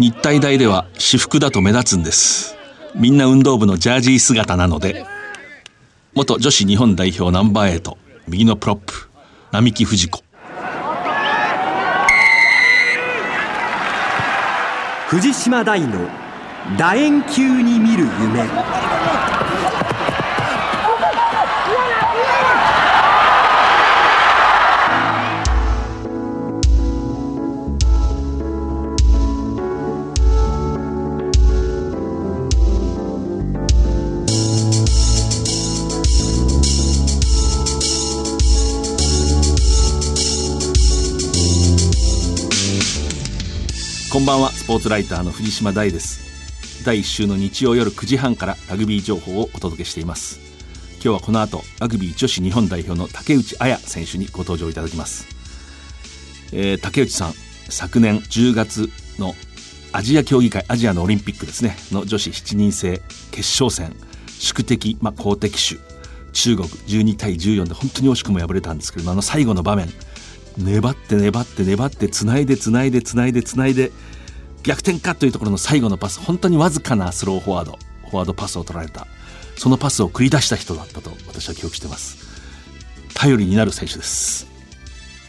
日体大では私服だと目立つんです。みんな運動部のジャージー姿なので元女子日本代表ナンバー8右のプロップ並木藤子。藤島大の楕円球に見る夢。こんばんは。スポーツライターの藤島大です。第1週の日曜夜9時半からラグビー情報をお届けしています。今日はこの後ラグビー女子日本代表の竹内彩選手にご登場いただきます、えー、竹内さん昨年10月のアジア競技会アジアのオリンピックですね。の女子7人制決勝戦。宿敵、まあ、好敵手。中国12対14で本当に惜しくも敗れたんですけれどもあの最後の場面。粘って粘って粘ってつないでつないでつないでつないで逆転かというところの最後のパス。本当にわずかなスローフォワード。フォワードパスを取られた。そのパスを繰り出した人だったと私は記憶してます。頼りになる選手です、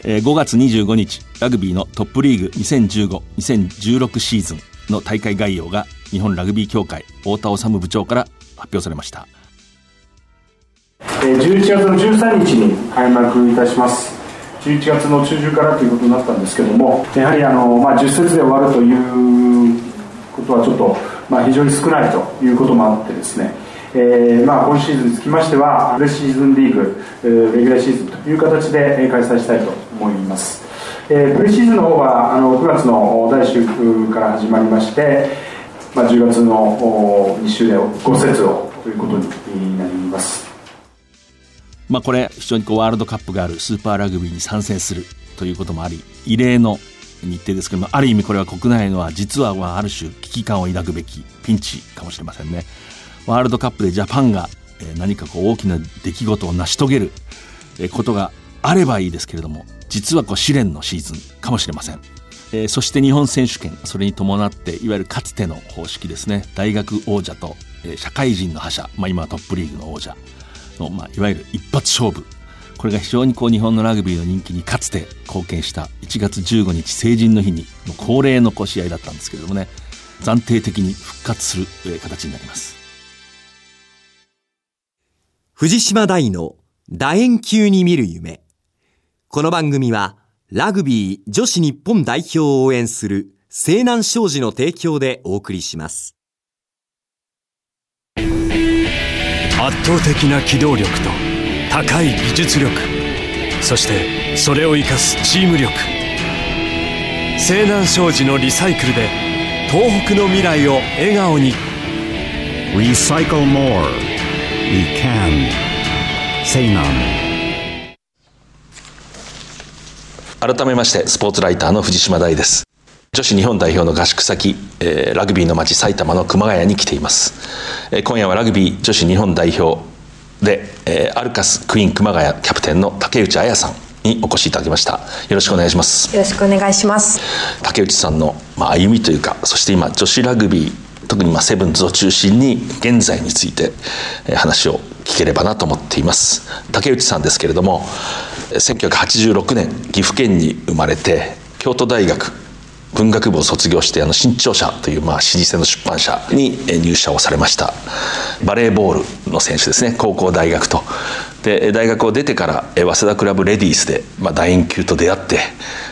えー、5月25日ラグビーのトップリーグ2015-2016シーズンの大会概要が日本ラグビー協会太田治部長から発表されました。11月の13日に開幕いたします。11月の中旬からということになったんですけどもやはりあの、まあ、10節で終わるということはちょっと、まあ、非常に少ないということもあってですねえーまあ、今シーズンにつきましてはプレシーズンリーグ、えー、レギュラーシーズンという形で開催したいと思います、えー、プレシーズンの方はあの9月の第1週から始まりまして、まあ、10月の2週で5節をということになります。まあ、これ非常にこうワールドカップがあるスーパーラグビーに参戦するということもあり異例の日程ですけどもある意味これは国内のは実はある種危機感を抱くべきピンチかもしれませんね。ワールドカップでジャパンが何かこう大きな出来事を成し遂げることがあればいいですけれども実はこう試練のシーズンかもしれません。え、そして日本選手権それに伴っていわゆるかつての方式ですね。大学王者と、え、社会人の覇者、まあ、今はトップリーグの王者。の、まあ、いわゆる一発勝負。これが非常にこう日本のラグビーの人気にかつて貢献した1月15日成人の日にの恒例の試合だったんですけれどもね暫定的に復活する、形になります。藤島大の楕円球に見る夢。この番組はラグビー女子日本代表を応援する西南商事の提供でお送りします。圧倒的な機動力と高い技術力。そしてそれを生かすチーム力。西南商事のリサイクルで東北の未来を笑顔に「Recycle More」「We Can」西南改めましてスポーツライターの藤島大です女子日本代表の合宿先、えー、ラグビーの街埼玉の熊谷に来ています、えー、今夜はラグビー女子日本代表で、えー、アルカスクイーン熊谷キャプテンの竹内彩さんにお越しいただきました。よろしくお願いします。よろしくお願いします。竹内さんの、まあ、歩みというかそして今女子ラグビー特にまあセブンズを中心に現在について話を聞ければなと思っています。竹内さんですけれども1986年岐阜県に生まれて京都大学文学部を卒業してあの新潮社というまあ老舗の出版社に入社をされました。バレーボールの選手ですね。高校大学と。で大学を出てから早稲田クラブレディースで、まあ、楕円球と出会って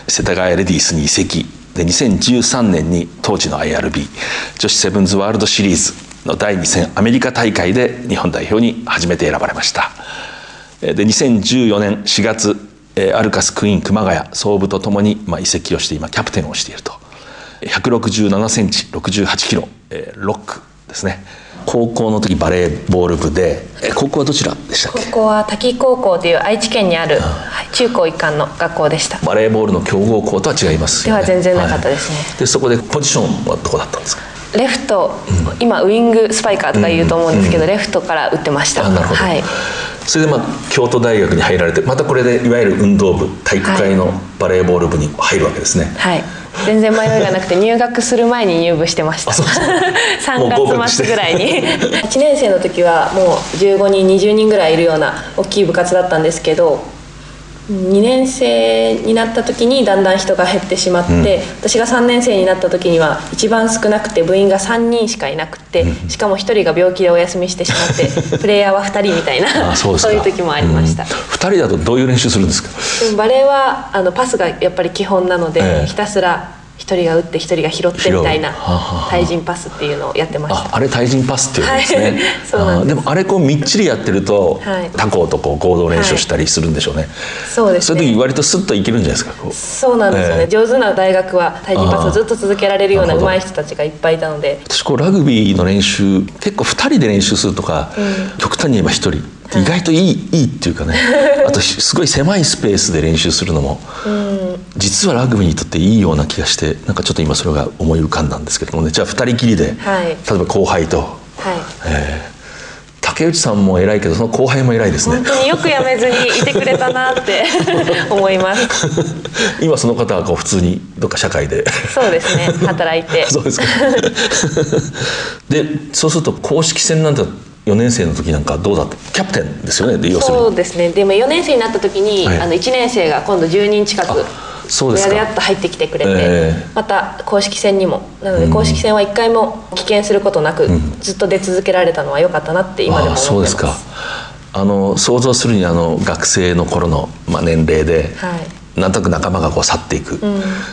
世田谷レディースに移籍。で2013年に当時の IRB 女子セブンズワールドシリーズの第2戦アメリカ大会で日本代表に初めて選ばれました。で2014年4月アルカスクイーン熊谷総部とともに、まあ、移籍をして今キャプテンをしていると。167センチ68キロ、えー、ロックですね。高校の時バレーボール部でえ高校はどちらでしたっけ？高校は滝高校という愛知県にある、中高一貫の学校でした。バレーボールの強豪校とは違います、ね、では全然なかったですね、はい、でそこでポジションはどこだったんですか？レフト、うん、今ウイングスパイカーとか言うと思うんですけど、うん、レフトから打ってました。はいそれでまあ京都大学に入られてまたこれでいわゆる運動部体育会のバレーボール部に入るわけですね、はい。全然迷いがなくて 入学する前に入部してました。あそうそ う3月末ぐらいに。1年生の時はもう15人20人ぐらいいるような大きい部活だったんですけど2年生になった時にだんだん人が減ってしまって、私が3年生になった時には一番少なくて部員が3人しかいなくてしかも1人が病気でお休みしてしまって プレイヤーは2人みたいなあそういう時もありました、2人だとどういう練習するんですか？バレーはあのパスがやっぱり基本なので、ええ。ひたすら一人が打って一人が拾ってみたいな対人パスっていうのをやってました。ああれ対人パスっていうんですね、はい。そうなんでもあれこうみっちりやってると、はい。他校とこう合同練習したりするんでしょうね、そうですそういう時ね割とスッといけるんじゃないですかそうなんですよね、ええ。上手な大学は対人パスをずっと続けられるような上手い人たちがいっぱいいたので。私こうラグビーの練習結構2人で練習するとか、極端に言えば1人意外といい,、い、いっていうかね。あとすごい狭いスペースで練習するのも、実はラグビーにとっていいような気がしてなんかちょっと今それが思い浮かんだんですけどもね。じゃあ2人きりで、はい。例えば後輩と、はい。えー竹内さんも偉いけどその後輩も偉いですね。本当によくやめずにいてくれたなって 思います。今その方はこう普通にどっか社会で。そうですね。働いて。そうですか。でそうすると公式戦なんて4年生の時なんかどうだった？キャプテンですよね？で要するに。そうですね。でも4年生になった時に、はい。あの1年生が今度10人近くあそうですか。ややっと入ってきてくれて、ええ。また公式戦にもなので公式戦は1回も棄権することなく、ずっと出続けられたのは良かったなって今でも思ってます。そうですか。あの想像するにあの学生の頃の、まあ、年齢で、はいなんとなく仲間がこう去っていく、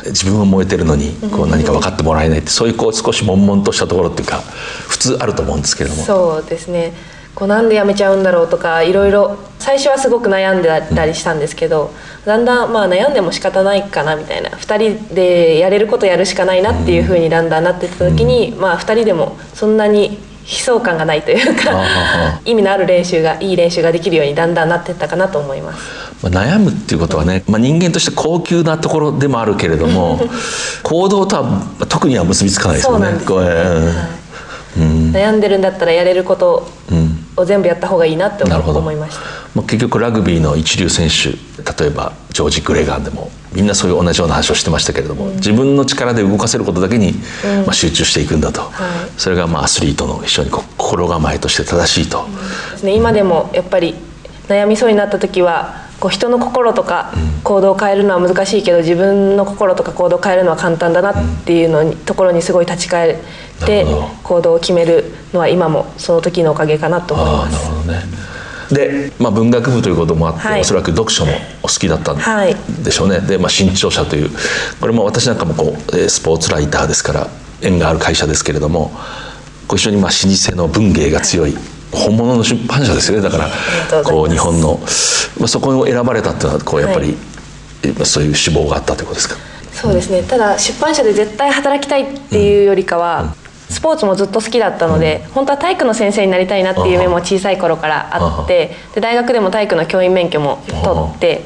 自分は燃えてるのにこう何か分かってもらえないってそういうこう少し悶々としたところっていうか普通あると思うんですけれども。そうですね。こうなんで辞めちゃうんだろうとかいろいろ最初はすごく悩んでたりしたんですけど、だんだんまあ悩んでも仕方ないかなみたいな。2人でやれることやるしかないなっていうふうにだんだんなってった時に、まあ2人でもそんなに悲壮感がないというか意味のある練習がいい練習ができるようにだんだんなってったかなと思います。まあ、悩むっていうことはね、まあ、人間として高級なところでもあるけれども行動とはまあ特には結びつかないですよね。そうなんですこうえー悩んでるんだったらやれることを全部やった方がいいなって思いました。まあ、結局ラグビーの一流選手例えばジョージ・グレガンでもみんなそういう同じような話をしてましたけれども、自分の力で動かせることだけに、まあ、集中していくんだと、それがまあアスリートの非常に心構えとして正しいと、ですね。今でもやっぱり悩みそうになった時はこう人の心とか行動を変えるのは難しいけど自分の心とか行動を変えるのは簡単だなっていうのに、ところにすごい立ち返ってなるほど。行動を決めるのは今もその時のおかげかなと思いああなるます。ほどね。で、まあ、文学部ということもあって、はい。おそらく読書もお好きだったはい。んでしょうね、で、まあ、新潮社というこれも私なんかもこうえースポーツライターですから縁がある会社ですけれどもご一緒にまあ老舗の文芸が強い、本物の出版社ですよね。だからこう日本の、まあ、そこを選ばれたっていうのはこうやっぱり、はい。えまあそういう志望があったということですか？そうですね。ただ出版社で絶対働きたいっていうよりかは、スポーツもずっと好きだったので、本当は体育の先生になりたいなっていう夢も小さい頃からあってで大学でも体育の教員免許も取って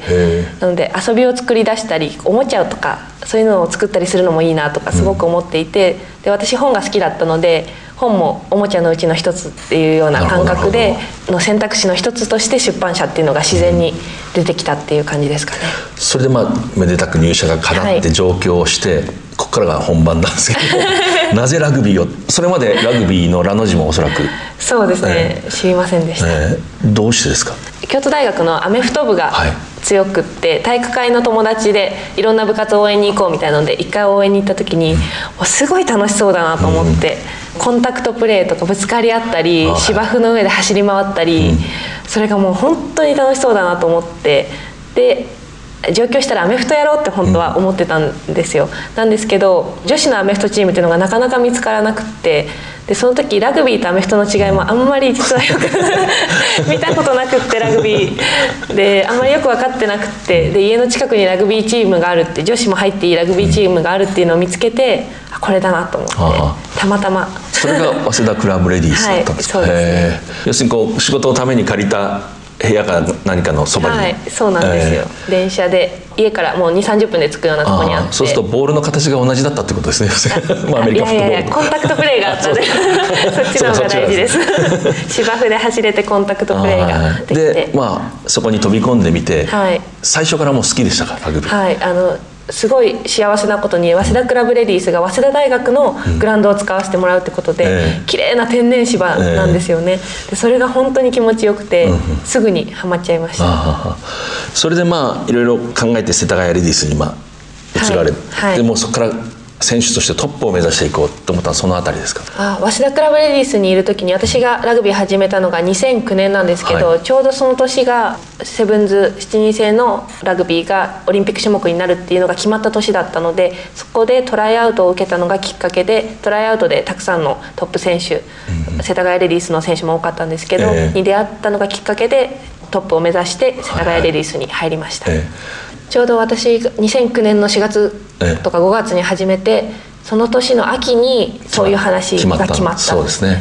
なので遊びを作り出したりおもちゃとかそういうのを作ったりするのもいいなとかすごく思っていて、で私本が好きだったので本もおもちゃのうちの一つっていうような感覚での選択肢の一つとして出版社っていうのが自然に出てきたっていう感じですかね。それでまあめでたく入社が叶ってはい。上京をして、ここからが本番なんですけど なぜラグビーをそれまでラグビーのラの字もおそらく、そうですね、知りませんでした。えーどうしてですか？京都大学のアメフト部がはい。強くって、体育会の友達でいろんな部活応援に行こうみたいなので一回応援に行った時に、もうすごい楽しそうだなと思って、コンタクトプレーとかぶつかり合ったり、はい芝生の上で走り回ったり、それがもう本当に楽しそうだなと思ってで上京したらアメフトやろうって本当は思ってたんですよ、なんですけど女子のアメフトチームっていうのがなかなか見つからなくってでその時ラグビーとアメフトの違いもあんまり実はよく 見たことなくってラグビー。であんまりよく分かってなくってで家の近くにラグビーチームがあるって女子も入っていいラグビーチームがあるっていうのを見つけてあこれだなと思ってあたまたま。それが早稲田クラブレディースだったんですか、は いそうですね。要するにこう仕事のために借りた部屋か何かのそばに、はいそうなんですよ、電車で家からもう2 3 0分で着くようなところにあって。そうするとボールの形が同じだったってことですね。まあアメリカフットボールいやいやいやコンタクトプレーがあったんで そっちの方が大事です。芝生で走れてコンタクトプレーができて。でまあそこに飛び込んでみて、はい。最初からもう好きでしたかラグビー、はいあのすごい幸せなことに早稲田クラブレディースが早稲田大学のグラウンドを使わせてもらうってことで、ええ。綺麗な天然芝なんですよね、でそれが本当に気持ちよくて、すぐにはまっちゃいました、それでまあいろいろ考えて世田谷レディースにまあ移られ、はい。はい。でもうそこから選手としてトップを目指していこうと思ったのはそのあたりですか？あ早稲田クラブレディースにいる時に私がラグビー始めたのが2009年なんですけど、はい。ちょうどその年がセブンズ7人制のラグビーがオリンピック種目になるっていうのが決まった年だったのでそこでトライアウトを受けたのがきっかけでトライアウトでたくさんのトップ選手、世田谷レディースの選手も多かったんですけど、ええ。に出会ったのがきっかけでトップを目指して世田谷レディースに入りました。えちょうど私が2009年の4月とか5月に始めてその年の秋にそういう話が決まった。そうですね。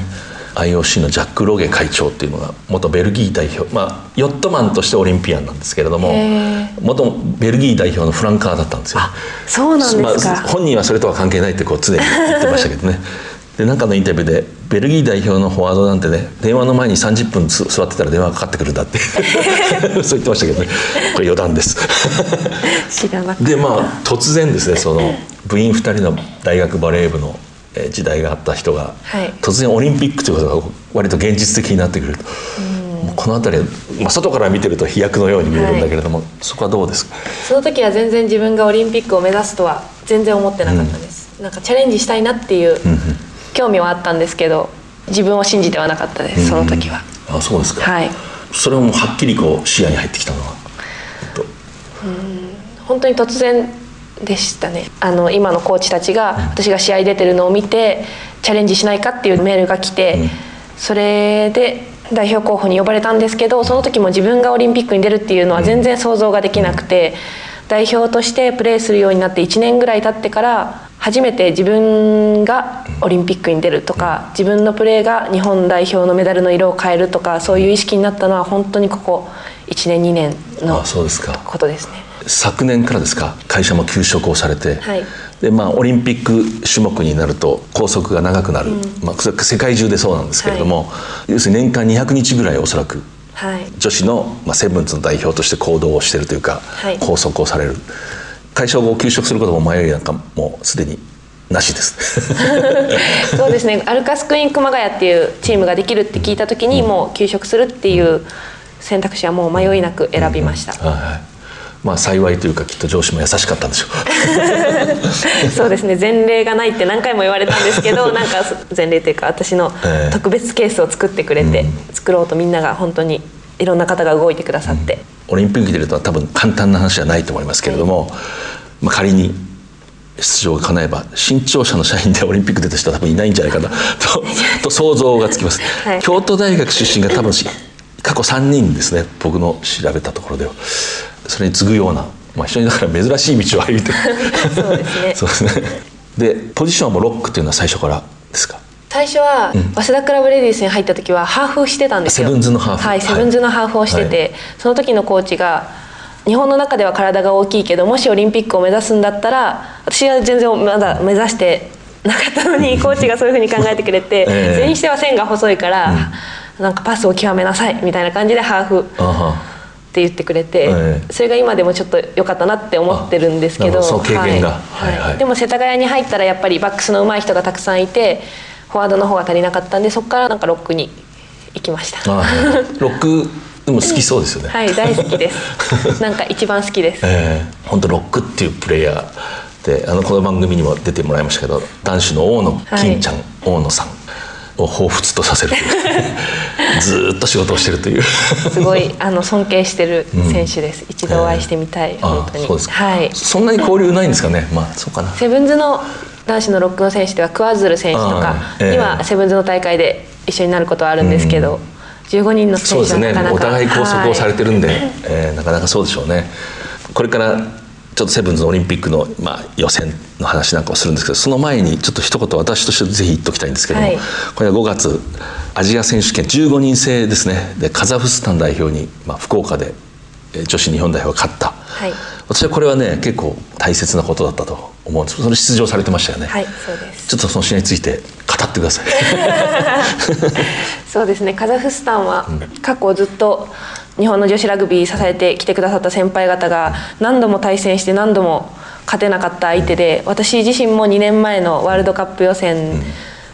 IOC のジャック・ロゲ会長っていうのが元ベルギー代表まあヨットマンとしてオリンピアンなんですけれどもへ元ベルギー代表のフランカーだったんですよあそうなんですかまあ、本人はそれとは関係ないってこう常に言ってましたけどねでなんかのインタビューでベルギー代表のフォワードなんてね電話の前に30分つ座ってたら電話がかかってくるんだって。そう言ってましたけどね。これ余談です。でまあ突然ですねその部員2人の大学バレー部のえー時代があった人が、はい。突然オリンピックということが割と現実的になってくると、この辺りは、まあ、外から見てると飛躍のように見えるんだけれども、そこはどうですか？その時は全然自分がオリンピックを目指すとは全然思ってなかったです、なんかチャレンジしたいなっていう興味はあったんですけど自分を信じてはなかったですその時は、あそうですか、はい。それはもうはっきりこう視野に入ってきたのは？と本当に突然でしたね。あの今のコーチたちが私が試合出てるのを見てチャレンジしないかっていうメールが来て、それで代表候補に呼ばれたんですけどその時も自分がオリンピックに出るっていうのは全然想像ができなくて、代表としてプレーするようになって1年ぐらい経ってから初めて自分がオリンピックに出るとか自分のプレーが日本代表のメダルの色を変えるとかそういう意識になったのは本当にここ1年2年のことですね。昨年からですか？会社も休職をされて、はい。でまあ、オリンピック種目になると拘束が長くなる、まあ、それ世界中でそうなんですけれども、要するに年間200日ぐらいおそらくはい。女子の、まあ、セブンズの代表として行動をしているというか、はい。拘束をされる会社を休職することも迷いなんかもうすでになしです。そうですね。アルカスクイーン熊谷っていうチームができるって聞いた時にもう休職するっていう選択肢はもう迷いなく選びました、はいはい。まあ幸いというかきっと上司も優しかったんでしょう。そうですね。前例がないって何回も言われたんですけど なんか前例というか私のええ。特別ケースを作ってくれて、作ろうとみんなが本当にいろんな方が動いてくださって、オリンピックに出るとは多分簡単な話じゃないと思いますけれども、まあ、仮に出場が叶えば新潮社の社員で オリンピック出た人は多分いないんじゃないかなとと想像がつきます、はい。京都大学出身が多分し過去3人ですね僕の調べたところでは。それに次ぐような、まあ、非常にだから珍しい道を歩いてる。そうですね。そうですね。でポジションはもうロックっていうのは最初からですか？最初は早稲田クラブレディースに入った時はハーフしてたんですよ。セブンズのハーフ。はいセブンズのハーフをしてて、はい。その時のコーチが日本の中では体が大きいけどもしオリンピックを目指すんだったら私は全然まだ目指してなかったのにコーチがそういうふうに考えてくれて、ええ。それにしては線が細いから、なんかパスを極めなさいみたいな感じでハーフって言ってくれて、ええ。それが今でもちょっと良かったなって思ってるんですけどはい。でも世田谷に入ったらやっぱりバックスの上手い人がたくさんいてフォワードの方が足りなかったんでそこからなんかロックに行きました。あロックでも好きそうですよね、はい大好きです。なんか一番好きです。ええ本当ロックっていうプレイヤーであのこの番組にも出てもらいましたけど男子の大野金ちゃん、大野さんを彷彿とさせる ずーっと仕事をしてるという。すごいあの尊敬してる選手です、一度お会いしてみたい、あ本当に。はい。そんなに交流ないんですかね。まあそうかな。セブンズの男子のロックの選手ではクワズル選手とかええ。にはセブンズの大会で一緒になることはあるんですけど、15人の選手はなかなかお互い拘束をされててるんで、えーなかなかそうでしょうね。これからちょっとセブンズのオリンピックの、まあ、予選の話なんかをするんですけどその前にちょっと一言私としてぜひ言っときたいんですけども、はい。これは5月アジア選手権15人制ですね。でカザフスタン代表に、まあ、福岡でえー女子日本代表が勝った、はい。私はこれはね結構大切なことだったと思うんですそれ出場されてましたよね、はいそうです。ちょっとその試合について語ってください。そうですね。カザフスタンは過去ずっと日本の女子ラグビー支えてきてくださった先輩方が何度も対戦して何度も勝てなかった相手で私自身も2年前のワールドカップ予選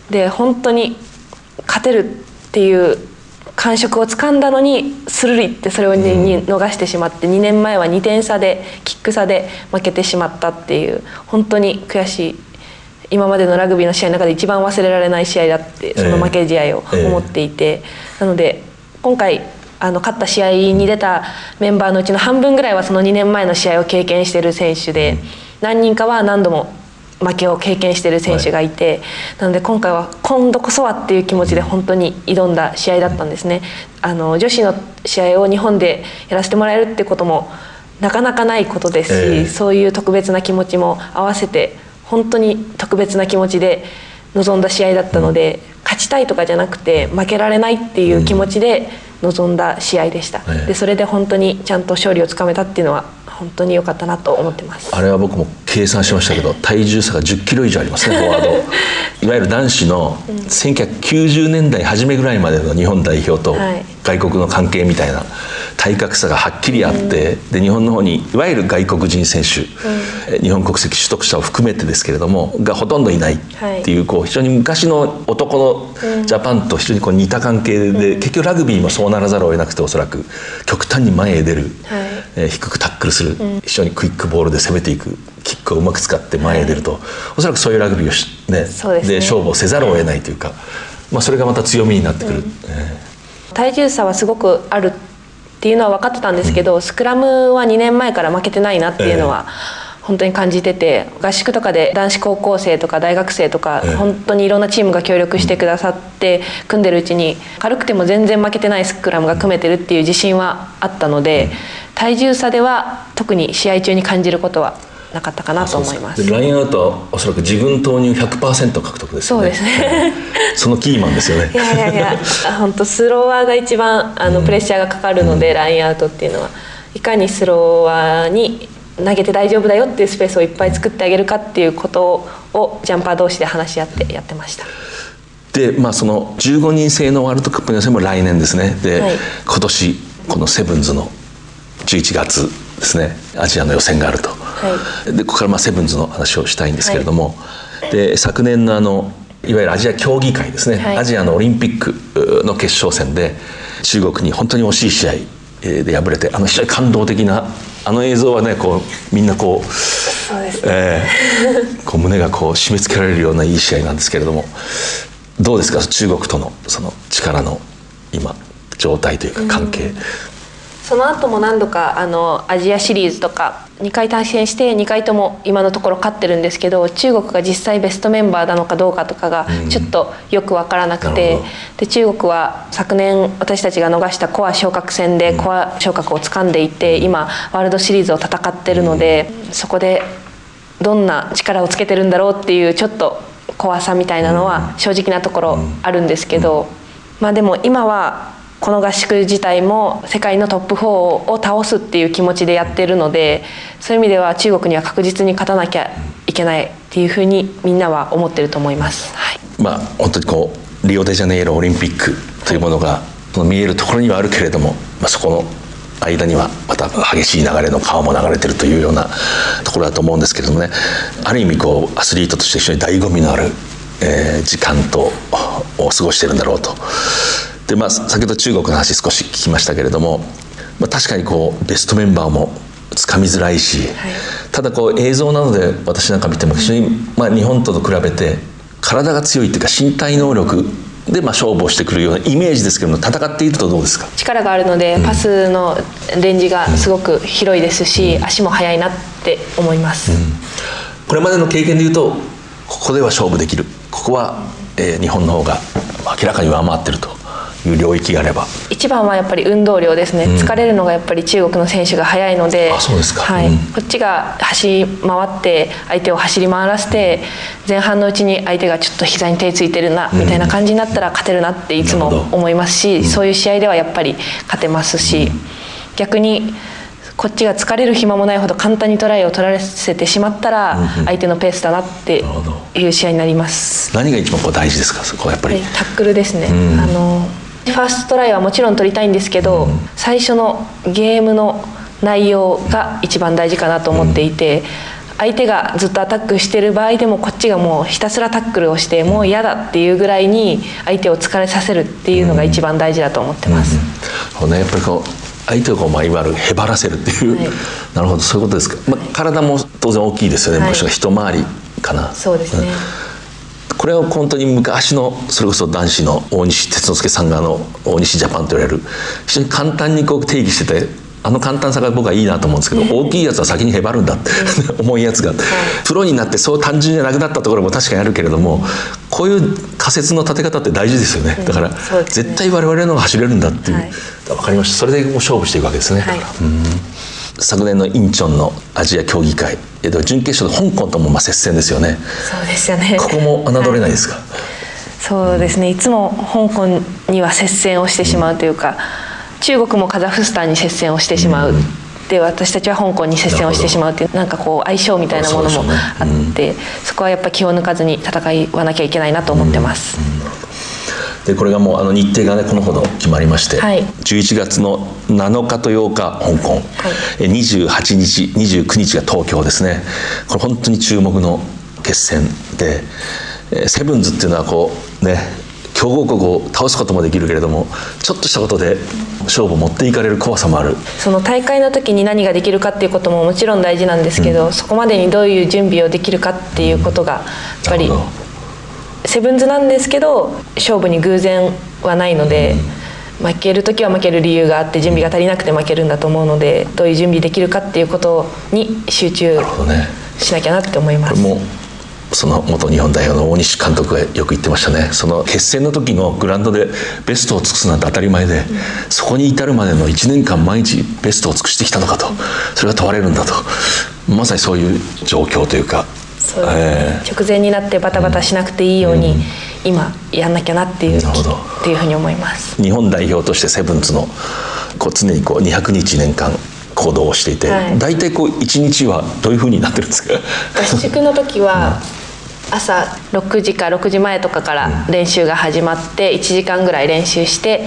で本当に勝てるっていう感触をつかんだのにスルリってそれをにに逃してしまって2年前は2点差でキック差で負けてしまったっていう本当に悔しい今までのラグビーの試合の中で一番忘れられない試合だってその負け試合を思っていて、なので今回あの勝った試合に出たメンバーのうちの半分ぐらいはその2年前の試合を経験している選手で、何人かは何度も負けを経験している選手がいて、なので今回は今度こそはっていう気持ちで本当に挑んだ試合だったんですね。あの女子の試合を日本でやらせてもらえるってこともなかなかないことですし、ええ。そういう特別な気持ちも合わせて本当に特別な気持ちで臨んだ試合だったので、勝ちたいとかじゃなくて負けられないっていう気持ちで臨んだ試合でした、ええ。でそれで本当にちゃんと勝利をつかめたっていうのは本当に良かったなと思ってます。あれは僕も計算しましたけど体重差が1 0キロ以上ありますね フォワード。いわゆる男子の1990年代初めぐらいまでの日本代表とはい。外国の関係みたいな体格差がはっきりあって、で日本の方にいわゆる外国人選手、え日本国籍取得者を含めてですけれどもがほとんどいないっていう,、こう非常に昔の男のジャパンと非常にこう似た関係で、結局ラグビーもそうならざるを得なくておそらく極端に前へ出る、はい。えー低くタックルする、非常にクイックボールで攻めていくキックをうまく使って前へ出ると、おそらくそういうラグビーをし、ねで勝負をせざるを得ないというか、まあ、それがまた強みになってくる、え体重差はすごくあるっていうのは分かってたんですけど、スクラムは2年前から負けてないなっていうのは本当に感じてて合宿とかで男子高校生とか大学生とか、ええ。本当にいろんなチームが協力してくださって組んでるうちに軽くても全然負けてないスクラムが組めてるっていう自信はあったので、体重差では特に試合中に感じることはなかったかなと思います。でラインアウトはおそらく自分投入100%獲得ですよね。そうですね。そのキーマンですよね。いやいやいや本当スローワーが一番あのプレッシャーがかかるので、ラインアウトっていうのはいかにスローワーに投げて大丈夫だよっていうスペースをいっぱい作ってあげるかっていうことをジャンパー同士で話し合ってやってました。でまあその15人制のワールドカップの予選も来年ですね。で、はい。今年このセブンズの11月ですねアジアの予選があると、でここからまあセブンズの話をしたいんですけれども、で昨年のあのいわゆるアジア競技会ですね、はい。アジアのオリンピックの決勝戦で中国に本当に惜しい試合えーで敗れてあの非常に感動的なあの映像はねこうみんなこうそうですね。えーこう胸がこう締め付けられるようないい試合なんですけれどもどうですか？中国とのその力の今状態というか関係、その後も何度かあのアジアシリーズとか2回対戦して2回とも今のところ勝ってるんですけど中国が実際ベストメンバーなのかどうかとかがちょっとよく分からなくて、ほど。で中国は昨年私たちが逃したコア昇格戦でコア昇格を掴んでいて今ワールドシリーズを戦ってるので、そこでどんな力をつけてるんだろうっていうちょっと怖さみたいなのは正直なところあるんですけど、まあでも今はこの合宿自体も世界のトップ4を倒すっていう気持ちでやってるのでそういう意味では中国には確実に勝たなきゃいけないっていうふうにみんなは思ってると思います。はいまあ本当にこうリオデジャネイロオリンピックというものがその見えるところにはあるけれども、まあ、そこの間にはまた激しい流れの川も流れてるというようなところだと思うんですけれどもねある意味こうアスリートとして非常に醍醐味のある、えー時間とを過ごしてるんだろうと。でまあ、先ほど中国の話少し聞きましたけれども、まあ、確かにこうベストメンバーもつかみづらいし、ただこう映像などで私なんか見ても非常に、まあ、日本と比べて体が強いっていうか身体能力でまあ勝負をしてくるようなイメージですけども戦っているとどうですか？力があるのでパスのレンジがすごく広いですし足も速いなって思います。これまでの経験でいうとここでは勝負できる。ここは、えー日本の方が明らかに上回ってるという領域があれば。一番はやっぱり運動量ですね、疲れるのがやっぱり中国の選手が速いので。あそうですか。はい。うん。こっちが走り回って相手を走り回らせて前半のうちに相手がちょっと膝に手ついてるなみたいな感じになったら勝てるなっていつも思いますし、そういう試合ではやっぱり勝てますし、逆にこっちが疲れる暇もないほど簡単にトライを取らせてしまったら相手のペースだなっていう試合になります。何が一番こう大事ですか？そこはやっぱり、はいタックルですね、あのファーストトライはもちろん取りたいんですけど、最初のゲームの内容が一番大事かなと思っていて、相手がずっとアタックしてる場合でもこっちがもうひたすらタックルをしてもう嫌だっていうぐらいに相手を疲れさせるっていうのが一番大事だと思ってます、こうね、やっぱりこう相手をこう、まあ、いわゆるへばらせるっていう、はい。なるほどそういうことですか、まあ、体も当然大きいですよね、はい。一回りかな。そうですね、これは本当に昔のそれこそ男子の大西哲之助さんがあの大西ジャパンと言われる非常に簡単にこう定義しててあの簡単さが僕はいいなと思うんですけど大きいやつは先にへばるんだって 重いやつが。プロになってそう単純じゃなくなったところも確かにあるけれどもこういう仮説の立て方って大事ですよね。だから絶対我々の方が走れるんだっていう。はい。分かりました。それでもう勝負していくわけですね。はい。昨年のインチョンのアジア競技会えっと準決勝で香港ともまあ接戦ですよね。そうですよね。ここも侮れないですか、そうですね。いつも香港には接戦をしてしまうというか、中国もカザフスタンに接戦をしてしまう、で私たちは香港に接戦をしてしまうっていうなんかこう相性みたいなものもそうでしょうね。あってそこはやっぱ気を抜かずに戦わなきゃいけないなと思ってます、でこれがもうあの日程がねこのほど決まりまして、はい。11月の7日と8日香港、え28日29日が東京ですね。これ本当に注目の決戦で、えーセブンズっていうのはこうね強豪国を倒すこともできるけれどもちょっとしたことで勝負を持っていかれる怖さもある。その大会の時に何ができるかっていうことももちろん大事なんですけど、そこまでにどういう準備をできるかっていうことがやっぱりセブンズなんですけど勝負に偶然はないので、負ける時は負ける理由があって準備が足りなくて負けるんだと思うのでどういう準備できるかっていうことに集中しなきゃなって思います。その元日本代表の大西監督がよく言ってましたね。その決戦の時のグラウンドでベストを尽くすなんて当たり前で、そこに至るまでの1年間毎日ベストを尽くしてきたのかとそれが問われるん。だとまさにそういう状況というかそう直前になってバタバタしなくていいように、今やんなきゃなっていうなるほど。っていうふうに思います。ー日本代表としてセブンズのこう常にこう200日年間行動をしていて、はい。大体こう1日はどういうふうになってるんですか？合宿の時は朝6時か6時前とかから練習が始まって1時間ぐらい練習して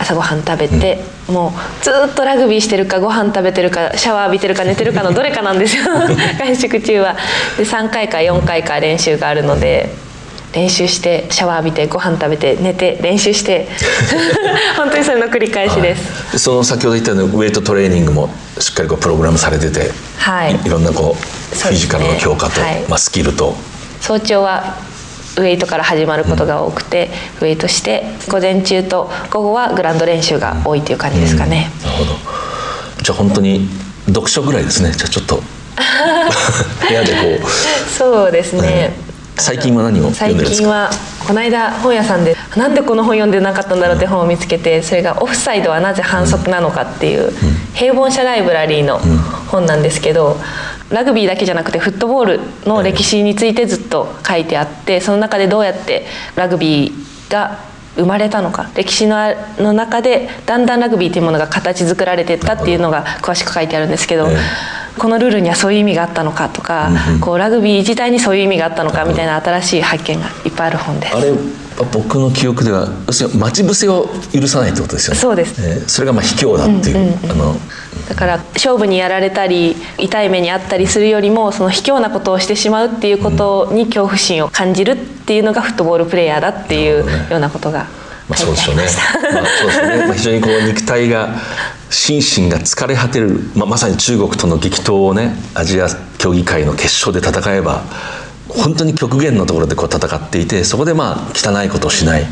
朝ごはん食べて、もうずっとラグビーしてるかご飯食べてるかシャワー浴びてるか寝てるかの どれかなんですよ。合宿中は。で3回か4回か練習があるので。練習してシャワー浴びてご飯食べて寝て練習して 本当にそれの繰り返しです、でその先ほど言ったようにウェイトトレーニングもしっかりこうプログラムされてて、はい。いろんなこうね。フィジカルの強化と、はい。まあ、スキルと。早朝はウェイトから始まることが多くて、ウェイトして午前中と午後はグラウンド練習が多いという感じですかね、なるほど。じゃあ本当に読書ぐらいですね。じゃあちょっと。部屋でこう。そうですね、最近は何を読最んでるんですか？近はこの間本屋さんでなんでこの本読んでなかったんだろうって本を見つけてそれが「オフサイドはなぜ反則なのか」っていう平凡社ライブラリーの本なんですけどラグビーだけじゃなくてフットボールの歴史についてずっと書いてあってその中でどうやってラグビーが生まれたのか歴史のの中でだんだんラグビーというものが形作られていったっていうのが詳しく書いてあるんですけど、えこのルールにはそういう意味があったのかとか、こうラグビー自体にそういう意味があったのかみたいな新しい発見がいっぱいある本です。あれ僕の記憶では要するに待ち伏せを許さないってことですよね。そうです。えーそれがまあ卑怯だっていう,、あのだから勝負にやられたり痛い目にあったりするよりもその卑怯なことをしてしまうっていうことに恐怖心を感じるっていうのがフットボールプレーヤーだっていうようなことがまあ、書そうでしょうね。まあ、そうですね。まあ、非常にこう肉体が心身が疲れ果てる、まあ、まさに中国との激闘をねアジア競技会の決勝で戦えば本当に極限のところでこう戦っていてそこでまあ汚いことをしない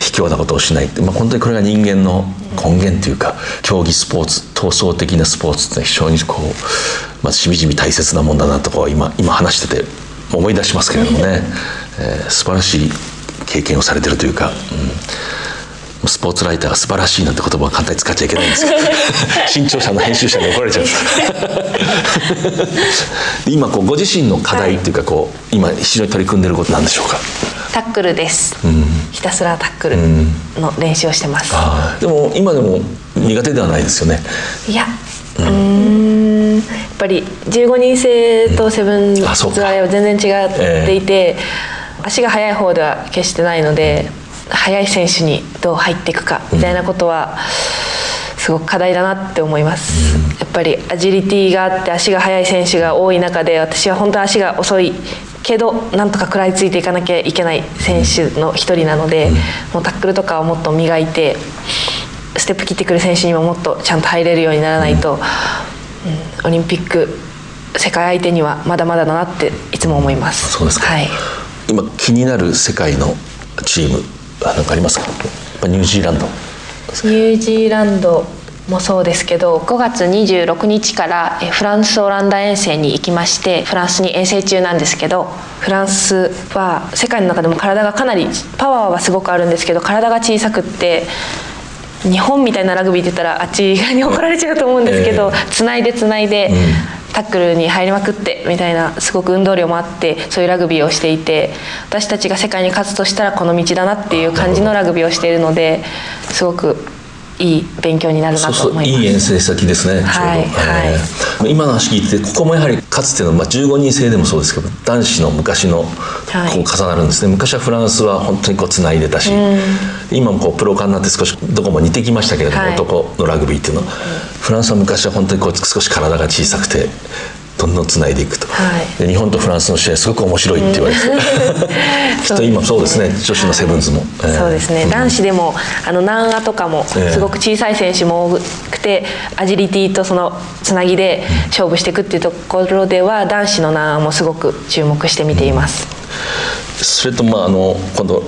卑怯なことをしない。って、まあ、本当にこれが人間の根源というか競技スポーツ闘争的なスポーツって非常にこう、まあ、しみじみ大切なもんだなとこう今今話してて思い出しますけれどもね、えー素晴らしい経験をされてるというか。うんスポーツライターが素晴らしいなんて言葉を簡単に使っちゃいけないんですけど。新潮社の編集者に怒られちゃう。んです今こうご自身の課題っていうかこう今非常に取り組んでることなんでしょうか？タックルです、ひたすらタックルの練習をしてます、でも今でも苦手ではないですよね。いや。うーん。やっぱり15人制とセブンズあそうか。は全然違っていて、足が速い方では決してないので速い選手にどう入っていくかみたいなことはすごく課題だなって思います、やっぱりアジリティがあって足が速い選手が多い中で私は本当は足が遅いけどなんとか食らいついていかなきゃいけない選手の一人なので、もうタックルとかをもっと磨いてステップ切ってくる選手にももっとちゃんと入れるようにならないと、うんオリンピック世界相手にはまだまだだなっていつも思います。そうですか、はい、今気になる世界のチーム何かありますか？ニュージーランド。ニュージーランドもそうですけど5月26日からフランスオランダ遠征に行きましてフランスに遠征中なんですけどフランスは世界の中でも体がかなりパワーはすごくあるんですけど体が小さくって日本みたいなラグビーって言ったらあっち側に怒られちゃうと思うんですけど、つないでつないで、タックルに入りまくってみたいなすごく運動量もあってそういうラグビーをしていて私たちが世界に勝つとしたらこの道だなっていう感じのラグビーをしているのですごくいい勉強になるなそうそうと思います。いい遠征先ですね、はいちょうど。えー今の話聞いてここもやはりかつての、まあ、15人制でもそうですけど男子の昔のこはい。う重なるんですね、昔はフランスは本当にこうつないでたし、今もこうプロ化になって少しどこも似てきましたけれども、はい。男のラグビーっていうのは、フランスは昔は本当にこう少し体が小さくてどんどんつないでいくと、はい。で日本とフランスの試合すごく面白いって言われて、きっと今そうですね。女子のセブンズも、えーそうですね、男子でもあの南アとかもええ。すごく小さい選手も多くて、アジリティとそのつなぎで勝負していくっていうところでは男子の南アもすごく注目して見ています、それとまああの今度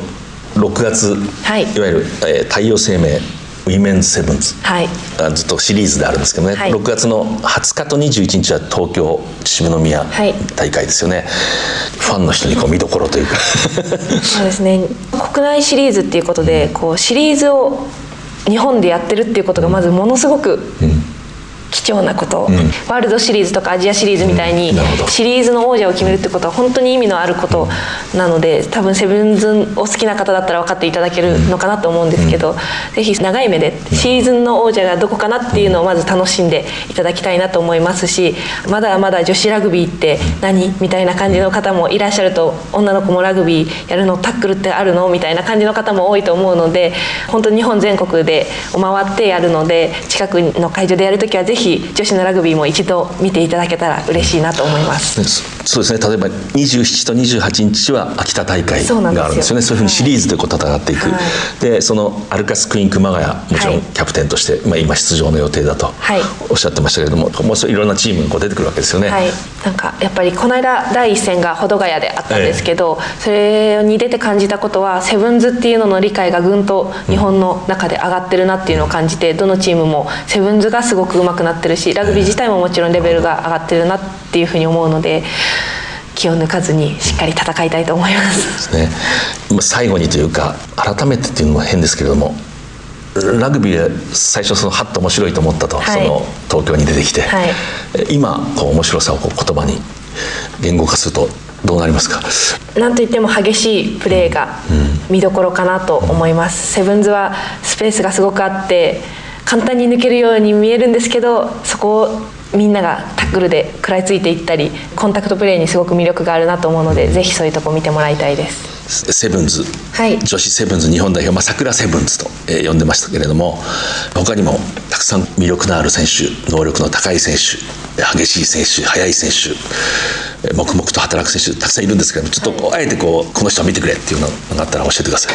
6月、はい。いわゆる、えー太陽生命ウィメンズセブンズ、はい。あずっとシリーズであるんですけどね、はい。6月の20日と21日は東京秩父宮はい。大会ですよね、ファンの人にこう見どころというか。そうですね。国内シリーズっていうことでこうシリーズを日本でやってるっていうことがまずものすごく貴重なこと、ワールドシリーズとかアジアシリーズみたいにシリーズの王者を決めるってことは本当に意味のあることなので多分セブンズお好きな方だったら分かっていただけるのかなと思うんですけど、ぜひ長い目でシーズンの王者がどこかなっていうのをまず楽しんでいただきたいなと思いますしまだまだ女子ラグビーって何みたいな感じの方もいらっしゃると女の子もラグビーやるのタックルってあるの？みたいな感じの方も多いと思うので本当に日本全国で回ってやるので近くの会場でやるときはぜひ女子のラグビーも一度見ていただけたら嬉しいなと思います。ねそそうですね。例えば27と28日は秋田大会そうなんですよがあるんですよ。ねそういうふうにシリーズでこう戦っていく、はい。でそのアルカスクイーン熊谷もちろはい。んキャプテンとして、まあ、今出場の予定だとはい。おっしゃってましたけれども、もうそういろんなチームがこう出てくるわけですよね。はい、なんかやっぱりこの間第一戦が保土ヶ谷であったんですけど、それに出て感じたことはセブンズっていうのの理解がぐんと日本の中で上がってるなっていうのを感じてどのチームもセブンズがすごく上手くなってるしラグビー自体ももちろんレベルが上がってるなっていうふうに思うので気を抜かずにしっかり戦いたいと思います。ですね。今最後にというか改めてっていうのも変ですけれどもラグビーで最初そのハッと面白いと思ったと、はい。その東京に出てきて、はい。え今こう面白さをこう言葉に言語化するとどうなりますか？なんといっても激しいプレーが見どころかなと思います、セブンズはスペースがすごくあって簡単に抜けるように見えるんですけどそこをみんながタックルで食らいついていったりコンタクトプレーにすごく魅力があるなと思うのでぜひそういうとこ見てもらいたいです。セブンズ、はい。女子セブンズ日本代表、まあ、桜セブンズと、えー呼んでましたけれども他にもたくさん魅力のある選手能力の高い選手激しい選手速い選手えー黙々と働く選手たくさんいるんですけどもちょっとこうあえてこうこの人を見てくれっていうのがあったら教えてください。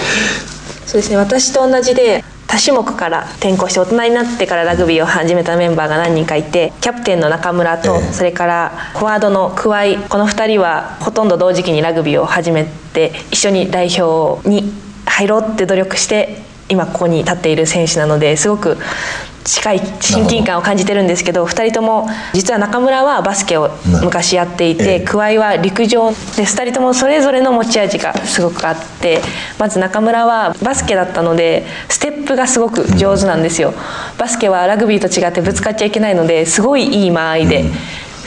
そうですね。私と同じで多種目から転向して大人になってからラグビーを始めたメンバーが何人かいてキャプテンの中村と、ええ。それからフォワードの桑井この2人はほとんど同時期にラグビーを始めて一緒に代表に入ろうって努力して今ここに立っている選手なのですごく近い親近感を感じてるんですけど2人とも実は中村はバスケを昔やっていて桑井は陸上で2人ともそれぞれの持ち味がすごくあってまず中村はバスケだったのでステップがすごく上手なんですよバスケはラグビーと違ってぶつかっちゃいけないのですごいいい間合いで。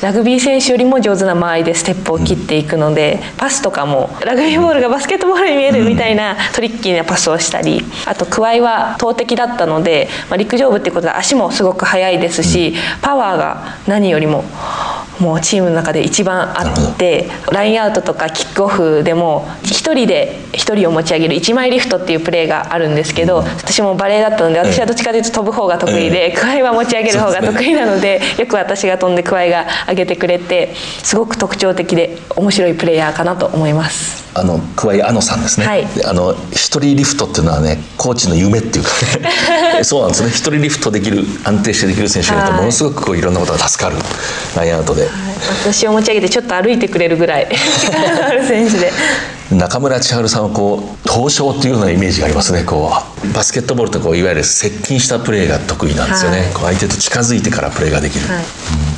ラグビー選手よりも上手な間合いでステップを切っていくので、パスとかもラグビーボールがバスケットボールに見えるみたいなトリッキーなパスをしたりあと桑井は投擲だったので、まあ、陸上部っていうことで足もすごく速いですしパワーが何よりももうチームの中で一番あってラインアウトとかキックオフでも1人で1人を持ち上げる1枚リフトっていうプレーがあるんですけど私もバレーだったので私はどっちかというと飛ぶ方が得意で桑井は持ち上げる方が得意なのでよく私が飛んで桑井が上げてくれてすごく特徴的で面白いプレイヤーかなと思います。あの桑井あのさんですね、はい、あの一人リフトっていうのはねコーチの夢っていうかね。そうなんですね。一人リフトできる安定してできる選手がいるとものすごくこういろんなことが助かるラインアウトで、はい、私を持ち上げてちょっと歩いてくれるぐらい ある選手で。中村千春さんはこう東証っていうようなイメージがありますね。こうバスケットボールってこういわゆる接近したプレーが得意なんですよね、はい、こう相手と近づいてからプレーができる、はい。うん、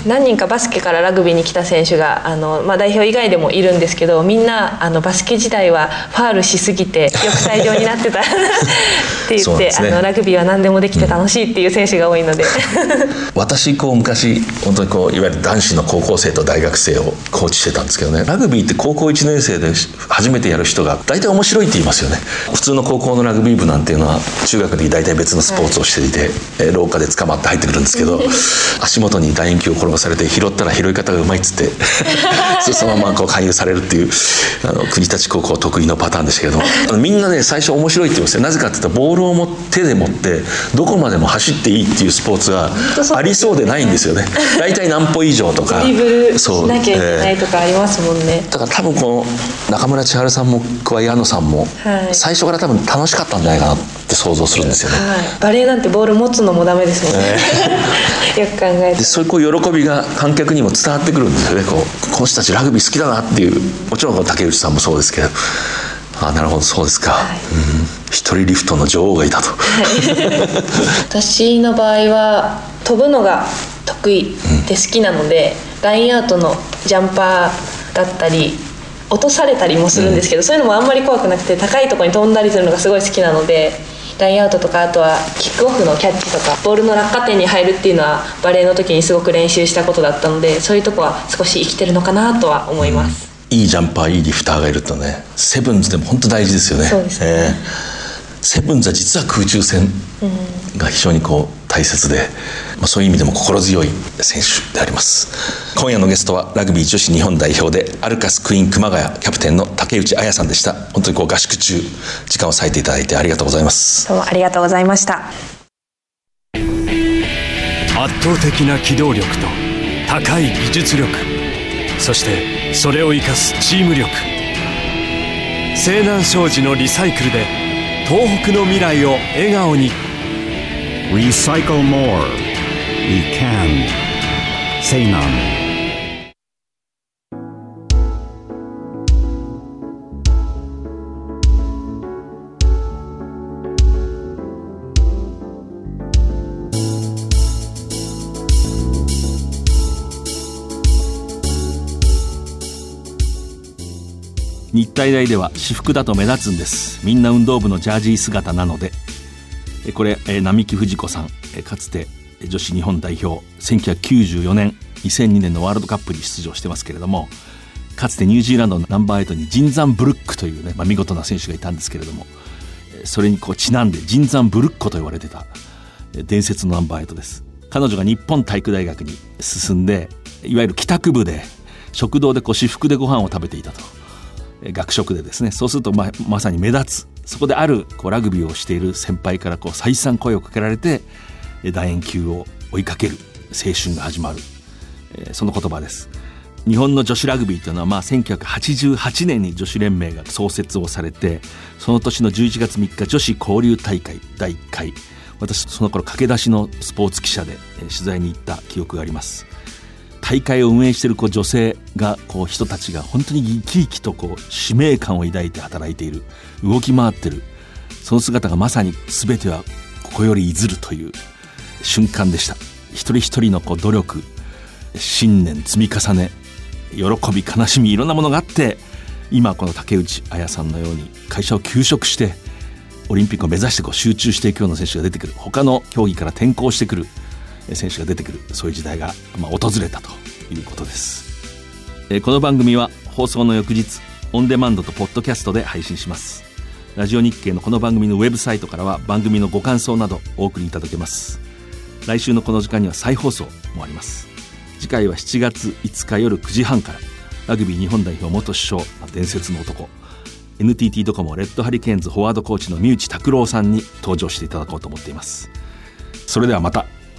何人かバスケからラグビーに来た選手があの、まあ、代表以外でもいるんですけどみんなあのバスケ時代はファールしすぎて抑退場になってたって言って、ね、あのラグビーは何でもできて楽しいっていう選手が多いので、うん、私こう昔本当にこういわゆる男子の高校生と大学生をコーチしてたんですけどね。ラグビーって高校1年生で初めてやる人が大体面白いって言いますよね。普通の高校のラグビー部なんていうのは中学で大体別のスポーツをしていて、はい、廊下で捕まって入ってくるんですけど 足元に楕円球を転がされて拾ったら拾い方がうまいっつって そのままこう勧誘されるっていうあの国立高校得意のパターンでしたけどみんなね最初面白いって言いますよ。なぜかっていうとボールを持手で持ってどこまでも走っていいっていうスポーツがありそうでないんですよね。大体何歩以上とか。ドリブルしなきゃいけないとかありますもんね、だから多分この中村千春さんも桑井野さんも、最初から多分楽しかったんじゃないかなって想像するんですよね、はい、バレーなんてボール持つのもダメですもんね、よく考えてでそういうこう喜びが観客にも伝わってくるんですよね。こうこの人たちラグビー好きだなっていうもちろん竹内さんもそうですけど。あなるほどそうですか、はい、うん、一人リフトの女王がいたと、はい、私の場合は飛ぶのが得意で好きなので、うん、ラインアウトのジャンパーだったり落とされたりもするんですけど、うん、そういうのもあんまり怖くなくて高いところに飛んだりするのがすごい好きなのでラインアウトとかあとはキックオフのキャッチとかボールの落下点に入るっていうのはバレーの時にすごく練習したことだったのでそういうとこは少し生きてるのかなとは思います、うん、いいジャンパーいいリフターがいるとね。セブンズでも本当大事ですよね。そうですね、えー、セブンズは実は空中戦が非常にこう大切で、まあ、そういう意味でも心強い選手であります。今夜のゲストはラグビー女子日本代表でアルカスクイーン熊谷キャプテンの竹内彩さんでした。本当にこう合宿中時間を割いていただいてありがとうございます。どうもありがとうございました。圧倒的な機動力と高い技術力そしてそれを生かすチーム力。西南商事のリサイクルで東北の未来を笑顔に Recycle more. We can. Say none. 日体大では私服だと目立つんですみんな運動部のジャージー姿なのでこれ並木藤子さん。かつて女子日本代表1994年2002年のワールドカップに出場してますけれどもかつてニュージーランドのナンバー8にジンザン・ブルックというね、まあ、見事な選手がいたんですけれどもそれにこうちなんでジンザン・ブルッコと言われてた伝説のナンバー8です。彼女が日本体育大学に進んでいわゆる帰宅部で食堂でこう私服でご飯を食べていたと。学食でですね。そうするとままさに目立つそこであるこうラグビーをしている先輩からこう再三声をかけられて楕円球を追いかける青春が始まる、えー、その言葉です。日本の女子ラグビーというのはまあ1988年に女子連盟が創設をされてその年の11月3日女子交流大会第1回。私その頃駆け出しのスポーツ記者で取材に行った記憶があります。大会を運営しているこう女性がこう人たちが本当に生き生きとこう使命感を抱いて働いている動き回ってる。その姿がまさに全てはここより譲るという瞬間でした。一人一人のこう努力信念積み重ね喜び悲しみいろんなものがあって今この竹内彩さんのように会社を休職してオリンピックを目指してこう集中していくような選手が出てくる。他の競技から転向してくる。選手が出てくるそういう時代が、まあ、訪れたということです、えこの番組は放送の翌日オンデマンドとポッドキャストで配信します。ラジオ日経のこの番組のウェブサイトからは番組のご感想などお送りいただけます。来週のこの時間には再放送もあります。次回は7月5日夜9時半からラグビー日本代表元首相伝説の男。NTT ドコモレッドハリケーンズフォワードコーチの三内拓郎さんに登場していただこうと思っています。それではまた。